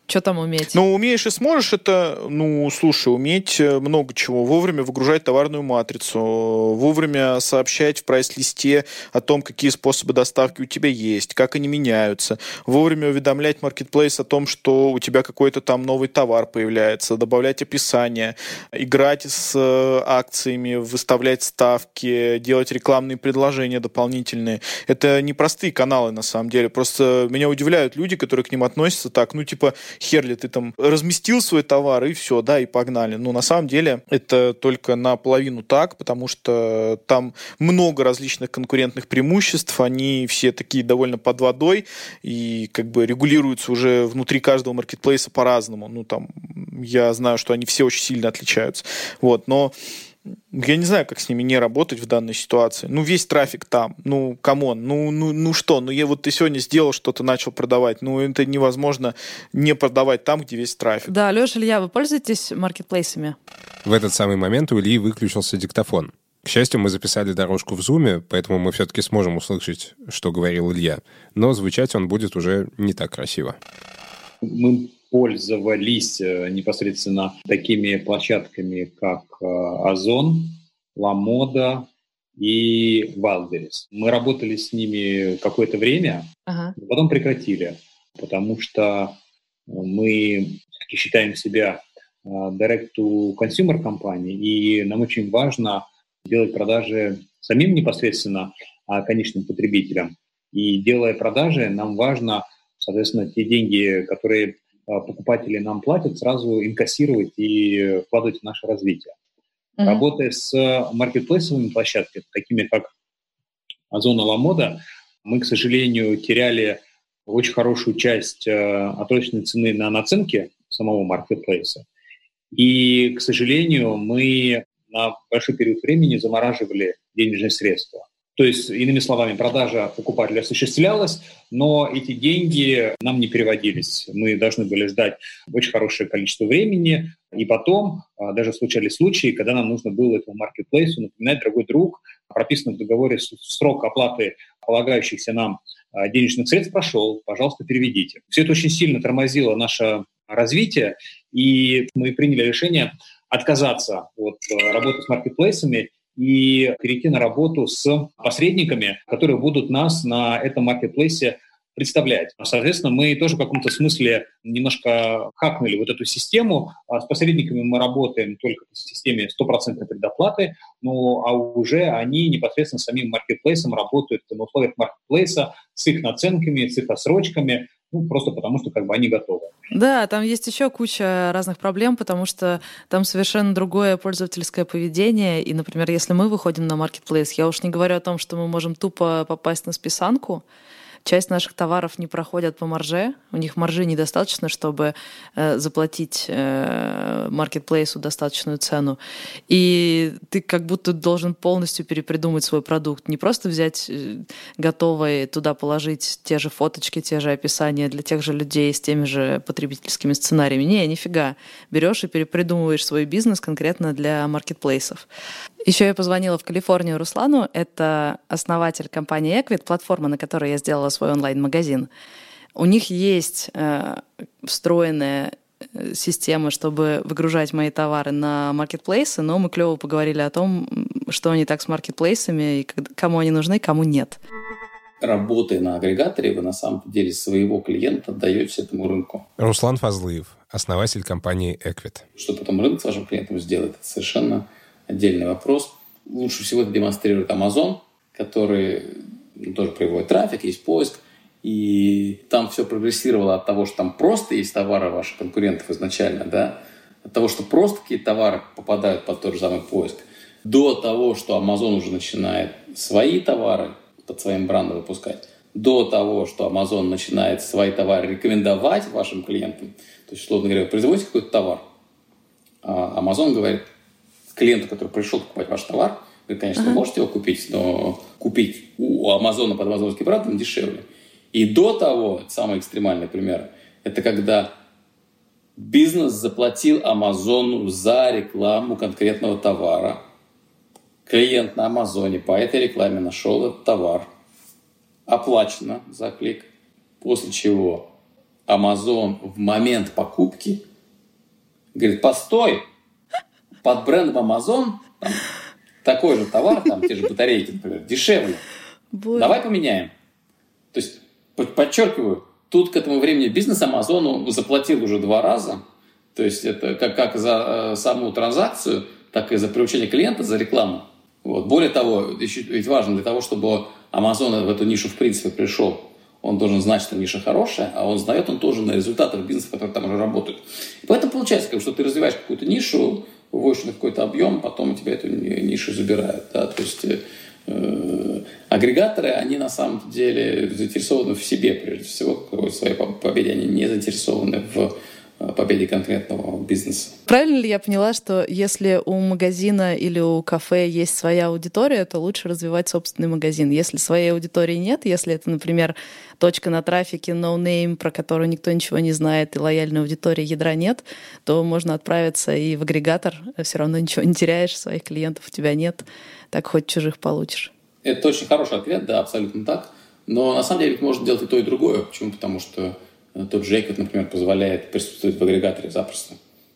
Что там уметь? Ну, умеешь и сможешь это, ну, слушай, уметь э, много чего. Вовремя выгружать товарную матрицу, вовремя сообщать в прайс-листе о том, какие способы доставки у тебя есть, как они меняются, вовремя уведомлять маркетплейс о том, что у тебя какой-то там новый товар появляется, добавлять описание, играть с э, акциями, выставлять ставки, делать рекламные предложения дополнительные. Это непростые каналы, на самом деле. Просто меня удивляют люди, которые к ним относятся так, ну, типа, херли, ты там разместил свой товар и все, да, и погнали. Но на самом деле это только наполовину так, потому что там много различных конкурентных преимуществ, они все такие довольно под водой и как бы регулируются уже внутри каждого маркетплейса по-разному. Ну, там, я знаю, что они все очень сильно отличаются. Вот, но я не знаю, как с ними не работать в данной ситуации. Ну, весь трафик там. Ну, come on. Ну, ну, ну что? Ну, я вот ты сегодня сделал что-то, начал продавать. Ну, это невозможно не продавать там, где весь трафик. Да, Леша, Илья, вы пользуетесь маркетплейсами? В этот самый момент у Ильи выключился диктофон. К счастью, мы записали дорожку в зуме, поэтому мы все-таки сможем услышать, что говорил Илья. Но звучать он будет уже не так красиво. Мы пользовались э, непосредственно такими площадками, как э, Озон, Ламода и Wildberries. Мы работали с ними какое-то время, ага. потом прекратили, потому что мы считаем себя э, direct-to-consumer компанией, и нам очень важно делать продажи самим непосредственно а конечным потребителям. И делая продажи, нам важно, соответственно, те деньги, которые покупатели нам платят, сразу инкассировать и вкладывать в наше развитие. Mm-hmm. Работая с маркетплейсовыми площадками, такими как Озон Ламода, мы, к сожалению, теряли очень хорошую часть э, отроченной цены на наценки самого маркетплейса. И, к сожалению, мы на большой период времени замораживали денежные средства. То есть, иными словами, продажа покупателя осуществлялась, но эти деньги нам не переводились. Мы должны были ждать очень хорошее количество времени, и потом а, даже случались случаи, когда нам нужно было этому маркетплейсу напоминать, дорогой друг, прописан в договоре срок оплаты полагающихся нам а, денежных средств прошел, пожалуйста, переведите. Все это очень сильно тормозило наше развитие, и мы приняли решение отказаться от а, работы с маркетплейсами и перейти на работу с посредниками, которые будут нас на этом маркетплейсе представлять. Соответственно, мы тоже в каком-то смысле немножко хакнули вот эту систему. А с посредниками мы работаем только в системе стопроцентной предоплаты, ну а уже они непосредственно самим маркетплейсом работают на условиях маркетплейса с их наценками, с их отсрочками, ну, просто потому что как бы они готовы. Да, там есть еще куча разных проблем, потому что там совершенно другое пользовательское поведение. И, например, если мы выходим на marketplace, я уж не говорю о том, что мы можем тупо попасть на списанку, часть наших товаров не проходят по марже, у них маржи недостаточно, чтобы э, заплатить э, маркетплейсу достаточную цену. И ты как будто должен полностью перепридумать свой продукт, не просто взять э, готовый, туда положить те же фоточки, те же описания для тех же людей с теми же потребительскими сценариями. Не, нифига. Берешь и перепридумываешь свой бизнес конкретно для маркетплейсов. Еще я позвонила в Калифорнию Руслану. Это основатель компании Equid, платформа, на которой я сделала свой онлайн-магазин. У них есть э, встроенная э, система, чтобы выгружать мои товары на маркетплейсы, но мы клево поговорили о том, что они так с маркетплейсами и кому они нужны, кому нет. Работая на агрегаторе, вы на самом деле своего клиента отдаете этому рынку. Руслан Фазлыев, основатель компании Equid. Что потом рынок с вашим клиентом сделает, это совершенно отдельный вопрос. Лучше всего это демонстрирует Amazon, который ну, тоже приводит трафик, есть поиск. И там все прогрессировало от того, что там просто есть товары ваших конкурентов изначально, да, от того, что просто какие-то товары попадают под тот же самый поиск, до того, что Amazon уже начинает свои товары под своим брендом выпускать, до того, что Amazon начинает свои товары рекомендовать вашим клиентам. То есть, условно говоря, вы производите какой-то товар, а Amazon говорит, клиенту, который пришел покупать ваш товар, вы, конечно, uh-huh. можете его купить, но купить у Амазона под амазонский бренд он дешевле. И до того, самый экстремальный пример, это когда бизнес заплатил Амазону за рекламу конкретного товара. Клиент на Амазоне по этой рекламе нашел этот товар. Оплачено за клик. После чего Amazon в момент покупки говорит, постой, под брендом Amazon там, такой же товар, там те же батарейки, например, дешевле. Боже. Давай поменяем. То есть, подчеркиваю, тут к этому времени бизнес Амазону заплатил уже два раза. То есть это как, как за э, саму транзакцию, так и за привлечение клиента, за рекламу. Вот. Более того, еще, ведь важно для того, чтобы Amazon в эту нишу в принципе пришел, он должен знать, что ниша хорошая, а он знает он тоже на результатах бизнеса, которые там уже работают. И поэтому получается, как, что ты развиваешь какую-то нишу, выводишь на какой-то объем, потом у тебя эту нишу забирают. Да? То есть э, агрегаторы, они на самом деле заинтересованы в себе, прежде всего, в своей победе. Они не заинтересованы в победе конкретного бизнеса. Правильно ли я поняла, что если у магазина или у кафе есть своя аудитория, то лучше развивать собственный магазин? Если своей аудитории нет, если это, например, точка на трафике, no-name, про которую никто ничего не знает, и лояльной аудитории ядра нет, то можно отправиться и в агрегатор, все равно ничего не теряешь, своих клиентов у тебя нет, так хоть чужих получишь. Это очень хороший ответ, да, абсолютно так. Но на самом деле можно делать и то, и другое. Почему? Потому что тот же Эйкот, например, позволяет присутствовать в агрегаторе запросто.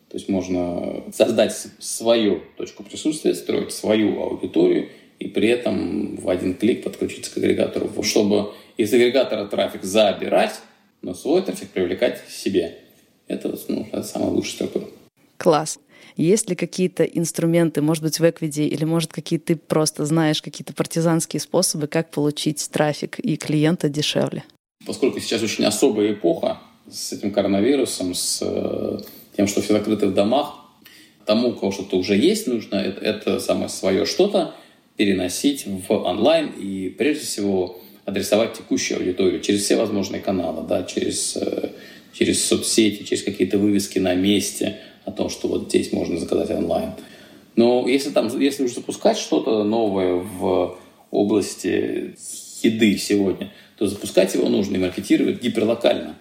То есть можно создать свою точку присутствия, строить свою аудиторию и при этом в один клик подключиться к агрегатору, чтобы из агрегатора трафик забирать, но свой трафик привлекать себе. Это, ну, это самая лучшая структура. Класс. Есть ли какие-то инструменты, может быть, в Эквиде, или, может, какие ты просто знаешь, какие-то партизанские способы, как получить трафик и клиента дешевле? Поскольку сейчас очень особая эпоха с этим коронавирусом, с э, тем, что все закрыты в домах, тому, у кого что-то уже есть, нужно это, это самое свое что-то переносить в онлайн и, прежде всего, адресовать текущую аудиторию через все возможные каналы, да, через, э, через соцсети, через какие-то вывески на месте о том, что вот здесь можно заказать онлайн. Но если, там, если уже запускать что-то новое в области еды сегодня, то запускать его нужно и маркетировать гиперлокально.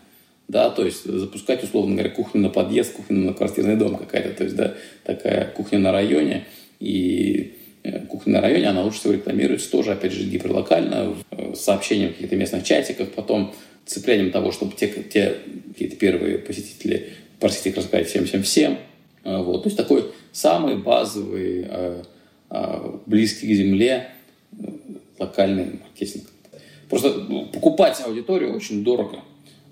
Да, то есть запускать, условно говоря, кухню на подъезд, кухню на квартирный дом какая-то. То есть, да, такая кухня на районе. И э, кухня на районе, она лучше всего рекламируется тоже, опять же, гиперлокально, э, сообщением в каких-то местных чатиках, потом цеплянием того, чтобы те, те какие-то первые посетители просить их рассказать всем-всем-всем. А, вот. То есть такой самый базовый, а, близкий к земле локальный маркетинг. Просто ну, покупать аудиторию очень дорого.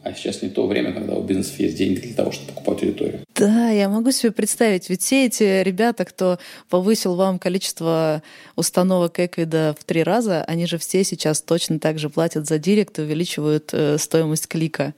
А сейчас не то время, когда у бизнесов есть деньги для того, чтобы покупать аудиторию. Да, я могу себе представить. Ведь все эти ребята, кто повысил вам количество установок Эквида в три раза, они же все сейчас точно так же платят за директ и увеличивают э, стоимость клика.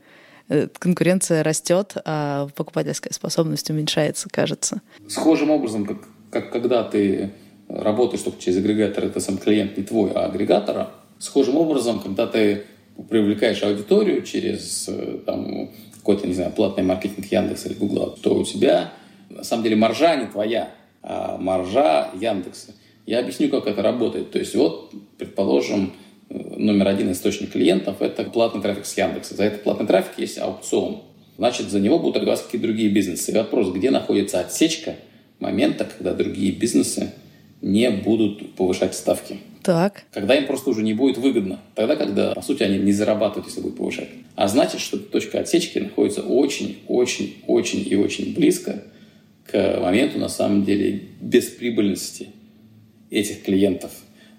Э, конкуренция растет, а покупательская способность уменьшается, кажется. Схожим образом, как, как когда ты работаешь только через агрегатор, это сам клиент не твой, а агрегатора, Схожим образом, когда ты привлекаешь аудиторию через э, там, какой-то, не знаю, платный маркетинг Яндекса или Гугла, то у тебя, на самом деле, маржа не твоя, а маржа Яндекса. Я объясню, как это работает. То есть вот, предположим, э, номер один источник клиентов – это платный трафик с Яндекса. За этот платный трафик есть аукцион. Значит, за него будут торговаться какие-то другие бизнесы. И вопрос, где находится отсечка момента, когда другие бизнесы не будут повышать ставки. Так. Когда им просто уже не будет выгодно. Тогда, когда, по сути, они не зарабатывают, если будут повышать. А значит, что точка отсечки находится очень, очень, очень и очень близко к моменту, на самом деле, бесприбыльности этих клиентов.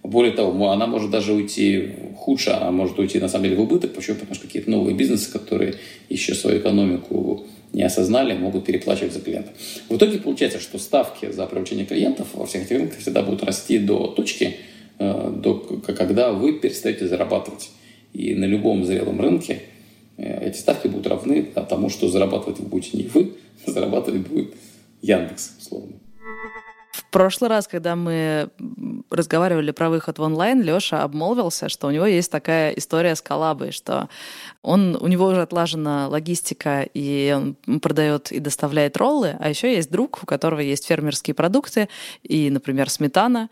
Более того, она может даже уйти худше, она может уйти, на самом деле, в убыток. Почему? Потому что какие-то новые бизнесы, которые еще свою экономику не осознали, могут переплачивать за клиента. В итоге получается, что ставки за привлечение клиентов во всех этих рынках всегда будут расти до точки, э, до, когда вы перестаете зарабатывать. И на любом зрелом рынке э, эти ставки будут равны тому, что зарабатывать вы будете не вы, зарабатывать будет Яндекс, условно. В прошлый раз, когда мы разговаривали про выход в онлайн, Леша обмолвился, что у него есть такая история с коллабой, что он, у него уже отлажена логистика, и он продает и доставляет роллы, а еще есть друг, у которого есть фермерские продукты, и, например, сметана,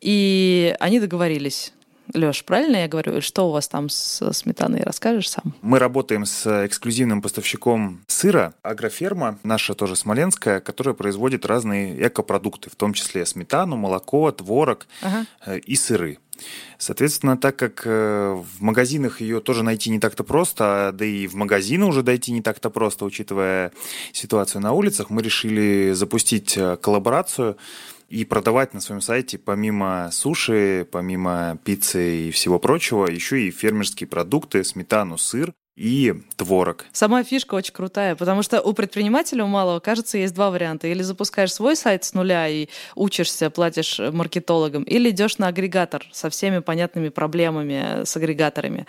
и они договорились Леш, правильно я говорю? Что у вас там с сметаной, расскажешь сам? Мы работаем с эксклюзивным поставщиком сыра, агроферма, наша тоже смоленская, которая производит разные экопродукты, в том числе сметану, молоко, творог ага. Э, и сыры. Соответственно, так как э, в магазинах ее тоже найти не так-то просто, да и в магазины уже дойти не так-то просто, учитывая ситуацию на улицах, мы решили запустить э, коллаборацию и продавать на своем сайте помимо суши, помимо пиццы и всего прочего, еще и фермерские продукты, сметану, сыр и творог. Сама фишка очень крутая, потому что у предпринимателя, у малого, кажется, есть два варианта. Или запускаешь свой сайт с нуля и учишься, платишь маркетологам, или идешь на агрегатор со всеми понятными проблемами с агрегаторами.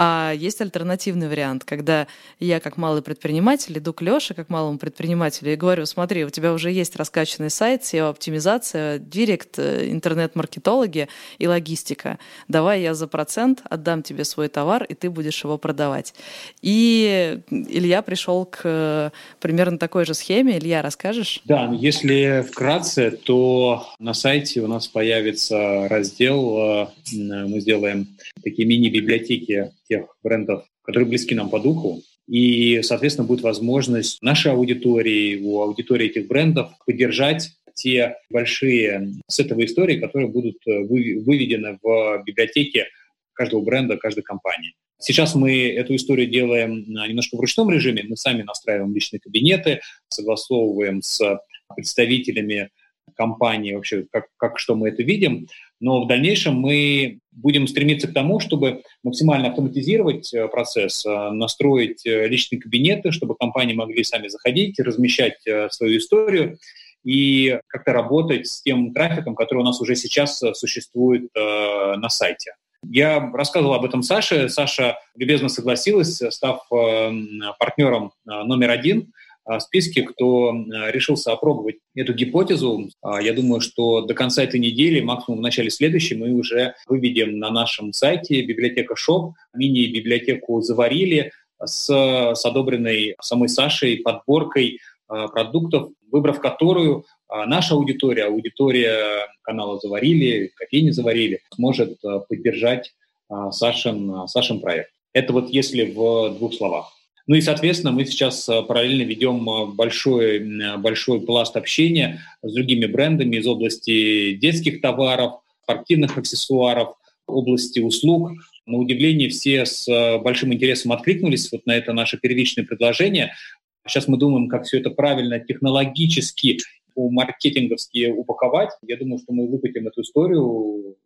А есть альтернативный вариант, когда я как малый предприниматель иду к Леше как малому предпринимателю и говорю, смотри, у тебя уже есть раскачанный сайт, SEO-оптимизация, директ, э, интернет-маркетологи и логистика. Давай я за процент отдам тебе свой товар, и ты будешь его продавать. И Илья пришел к э, примерно такой же схеме. Илья, расскажешь? Да, ну, если вкратце, то на сайте у нас появится раздел, э, мы сделаем такие мини-библиотеки тех брендов, которые близки нам по духу. И, соответственно, будет возможность нашей аудитории, у аудитории этих брендов поддержать те большие сетовые истории, которые будут э, выведены в библиотеке каждого бренда, каждой компании. Сейчас мы эту историю делаем немножко в ручном режиме. Мы сами настраиваем личные кабинеты, согласовываем с представителями компании вообще, как, как что мы это видим. Но в дальнейшем мы будем стремиться к тому, чтобы максимально автоматизировать э, процесс, э, настроить э, личные кабинеты, чтобы компании могли сами заходить, размещать свою историю и как-то работать с тем трафиком, который у нас уже сейчас существует на сайте. Я рассказывал об этом Саше. Саша любезно согласилась, став партнером номер один – списке, кто решился опробовать эту гипотезу. А, я думаю, что до конца этой недели, максимум в начале следующей, мы уже выведем на нашем сайте библиотека Shop, мини-библиотеку «Заварили» с, с одобренной самой Сашей подборкой а, продуктов, выбрав которую наша аудитория, аудитория канала «Заварили», кофейни «Заварили», сможет поддержать Сашин, Сашин проект. Это вот если в двух словах. Ну и, соответственно, мы сейчас э, параллельно ведем э, большой, большой пласт общения с другими брендами из области детских товаров, спортивных аксессуаров, области услуг. На удивление все с э, большим интересом откликнулись вот на это наше первичное предложение. Сейчас мы думаем, как все это правильно технологически, маркетинговски упаковать. Я думаю, что мы выкатим эту историю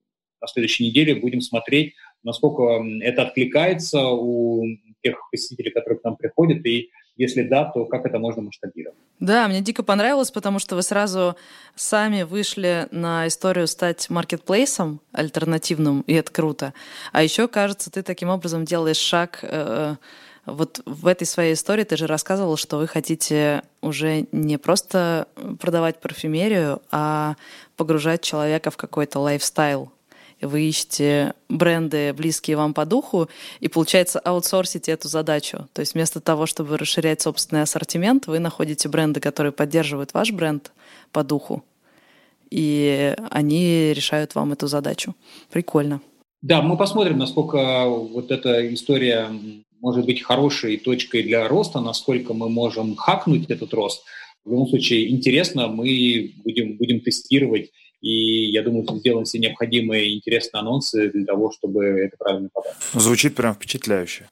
на следующей неделе, будем смотреть, насколько это откликается у тех посетителей, которые к нам приходят, и если да, то как это можно масштабировать? Да, мне дико понравилось, потому что вы сразу сами вышли на историю стать маркетплейсом альтернативным, и это круто. А еще, кажется, ты таким образом делаешь шаг э, вот в этой своей истории ты же рассказывал, что вы хотите уже не просто продавать парфюмерию, а погружать человека в какой-то лайфстайл вы ищете бренды, близкие вам по духу, и, получается, аутсорсите эту задачу. То есть вместо того, чтобы расширять собственный ассортимент, вы находите бренды, которые поддерживают ваш бренд по духу, и они решают вам эту задачу. Прикольно. Да, мы посмотрим, насколько вот эта история может быть хорошей точкой для роста, насколько мы можем хакнуть этот рост. В любом случае, интересно, мы будем, будем тестировать и я думаю, что сделаны все необходимые интересные анонсы для того, чтобы это правильно подать. Звучит прям впечатляюще.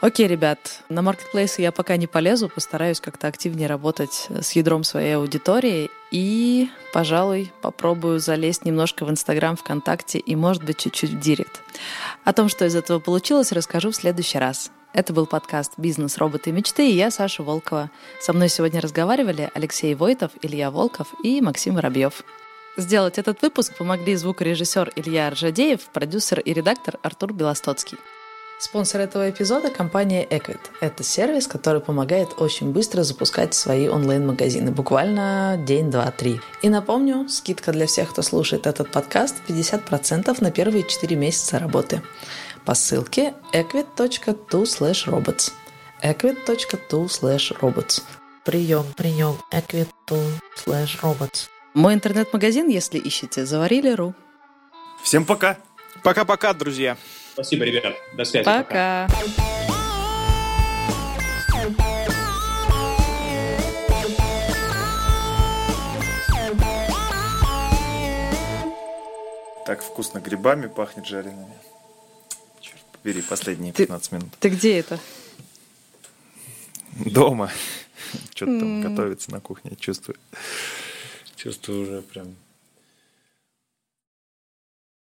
Окей, ребят, на маркетплейсы я пока не полезу, постараюсь как-то активнее работать с ядром своей аудитории и, пожалуй, попробую залезть немножко в Инстаграм, ВКонтакте и, может быть, чуть-чуть в Директ. О том, что из этого получилось, расскажу в следующий раз. Это был подкаст «Бизнес. Роботы и мечты» и я, Саша Волкова. Со мной сегодня разговаривали Алексей Войтов, Илья Волков и Максим Воробьев. Сделать этот выпуск помогли звукорежиссер Илья Аржадеев, продюсер и редактор Артур Белостоцкий. Спонсор этого эпизода – компания Equid. Это сервис, который помогает очень быстро запускать свои онлайн-магазины. Буквально день, два, три. И напомню, скидка для всех, кто слушает этот подкаст – 50% на первые 4 месяца работы по ссылке equid.to slash robots. equid.to slash robots. Прием, прием, equid.to slash robots. Мой интернет-магазин, если ищете, заварили.ру. Всем пока. Пока-пока, друзья. Спасибо, ребят. До связи. Пока. Так вкусно грибами пахнет жареными. Побери, последние Ты- 15 минут. Ты где это? Дома. Что-то там готовится на кухне, чувствую. Чувствую уже прям